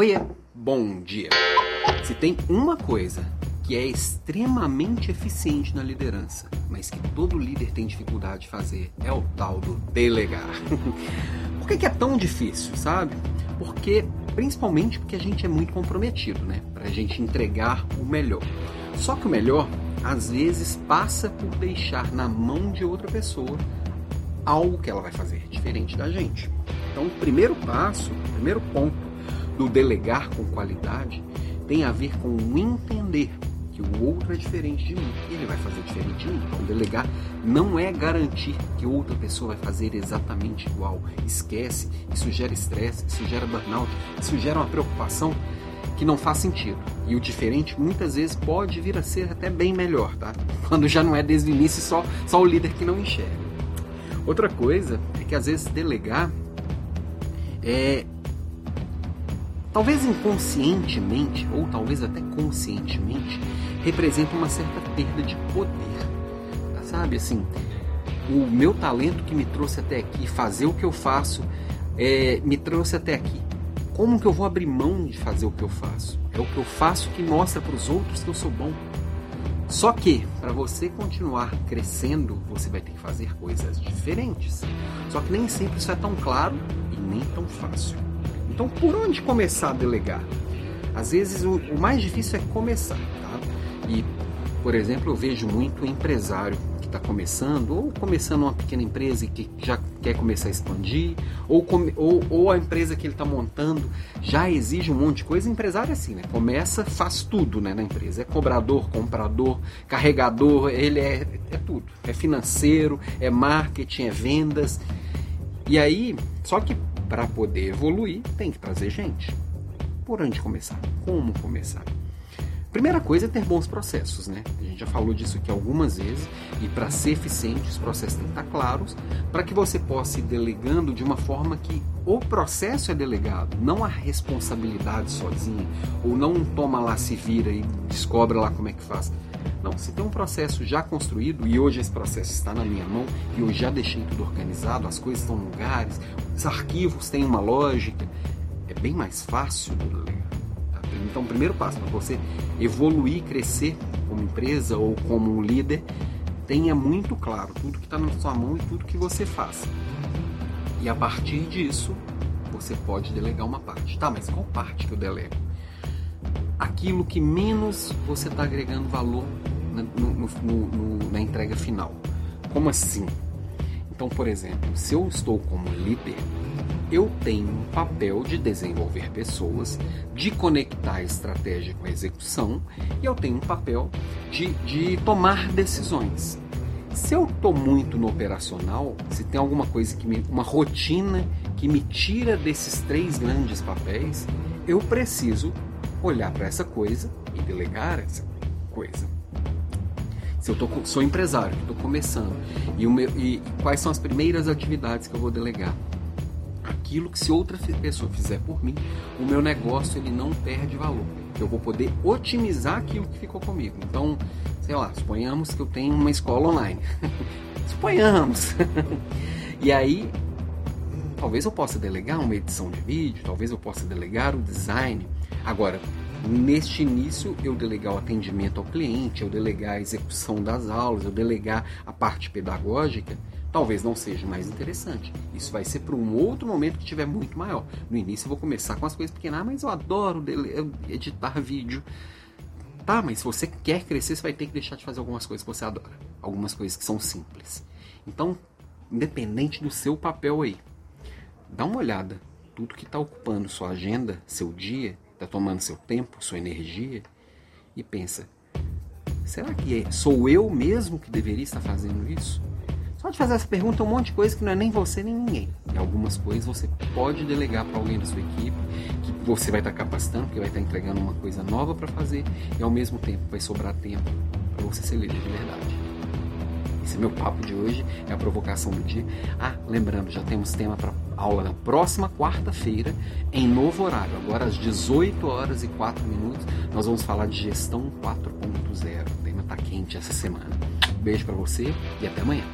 Oiê, bom dia. Se tem uma coisa que é extremamente eficiente na liderança, mas que todo líder tem dificuldade de fazer, é o tal do delegar. Por que, é tão difícil, sabe? Porque, principalmente porque a gente é muito comprometido, né? Pra gente entregar o melhor. Só que o melhor, às vezes, passa por deixar na mão de outra pessoa algo que ela vai fazer diferente da gente. Então, o primeiro passo, o primeiro ponto do delegar com qualidade tem a ver com o entender que o outro é diferente de mim e ele vai fazer diferente de mim. Então, delegar não é garantir que outra pessoa vai fazer exatamente igual. Esquece, isso gera estresse, isso gera burnout, isso gera uma preocupação que não faz sentido. E o diferente muitas vezes pode vir a ser até bem melhor, tá? Quando já não é desde o início só, só o líder que não enxerga. Outra coisa é que às vezes delegar é talvez inconscientemente, ou talvez até conscientemente, representa uma certa perda de poder. Sabe assim, o meu talento que me trouxe até aqui, fazer o que eu faço, é, me trouxe até aqui. Como que eu vou abrir mão de fazer o que eu faço? É o que eu faço que mostra para os outros que eu sou bom. Só que, para você continuar crescendo, você vai ter que fazer coisas diferentes. Só que nem sempre isso é tão claro e nem tão fácil. Então, por onde começar a delegar? Às vezes, o, o mais difícil é começar. Tá? E, por exemplo, eu vejo muito empresário que está começando, ou começando uma pequena empresa e que já quer começar a expandir, ou, ou, ou a empresa que ele está montando já exige um monte de coisa. empresário é assim, né? Começa, faz tudo né, na empresa. É cobrador, comprador, carregador, ele é, é tudo. É financeiro, é marketing, é vendas. E aí, só que para poder evoluir, tem que trazer gente. Por onde começar? Como começar? Primeira coisa é ter bons processos, né? A gente já falou disso aqui algumas vezes e para ser eficiente os processos têm que estar claros para que você possa ir delegando de uma forma que o processo é delegado, não a responsabilidade sozinha ou não toma lá se vira e descobre lá como é que faz. Não, se tem um processo já construído e hoje esse processo está na minha mão e eu já deixei tudo organizado, as coisas estão em lugares, os arquivos têm uma lógica, é bem mais fácil do delegar. Tá? Então, o primeiro passo para você evoluir, crescer como empresa ou como um líder, tenha muito claro tudo que está na sua mão e tudo que você faz. E a partir disso, você pode delegar uma parte. Tá, mas qual parte que eu delego? Aquilo que menos você está agregando valor na, no, no, no, na entrega final. Como assim? Então, por exemplo, se eu estou como líder, eu tenho um papel de desenvolver pessoas, de conectar a estratégia com a execução, e eu tenho um papel de, de tomar decisões. Se eu estou muito no operacional, se tem alguma coisa que me, uma rotina que me tira desses três grandes papéis, eu preciso olhar para essa coisa e delegar essa coisa. Se eu tô, sou empresário, estou começando, e, meu, e quais são as primeiras atividades que eu vou delegar? Aquilo que se outra pessoa fizer por mim, o meu negócio ele não perde valor. Eu vou poder otimizar aquilo que ficou comigo. Então, sei lá, suponhamos que eu tenho uma escola online. suponhamos. e aí, talvez eu possa delegar uma edição de vídeo, talvez eu possa delegar o design. Agora, neste início eu delegar o atendimento ao cliente, eu delegar a execução das aulas, eu delegar a parte pedagógica, talvez não seja mais interessante. Isso vai ser para um outro momento que tiver muito maior. No início eu vou começar com as coisas pequenas, ah, mas eu adoro editar vídeo. Tá, mas se você quer crescer, você vai ter que deixar de fazer algumas coisas que você adora. Algumas coisas que são simples. Então, independente do seu papel aí, dá uma olhada. Tudo que está ocupando sua agenda, seu dia, está tomando seu tempo, sua energia, e pensa: será que é, sou eu mesmo que deveria estar fazendo isso? Só de fazer essa pergunta, um monte de coisa que não é nem você nem ninguém. E algumas coisas você pode delegar para alguém da sua equipe, que você vai estar capacitando, que vai estar entregando uma coisa nova para fazer, e ao mesmo tempo vai sobrar tempo para você ser líder de verdade. Esse é meu papo de hoje, é a provocação do dia. Ah, lembrando, já temos tema para aula na próxima quarta-feira, em novo horário, agora às 18 horas e 4 minutos, nós vamos falar de gestão 4.0. O tema está quente essa semana. beijo para você e até amanhã.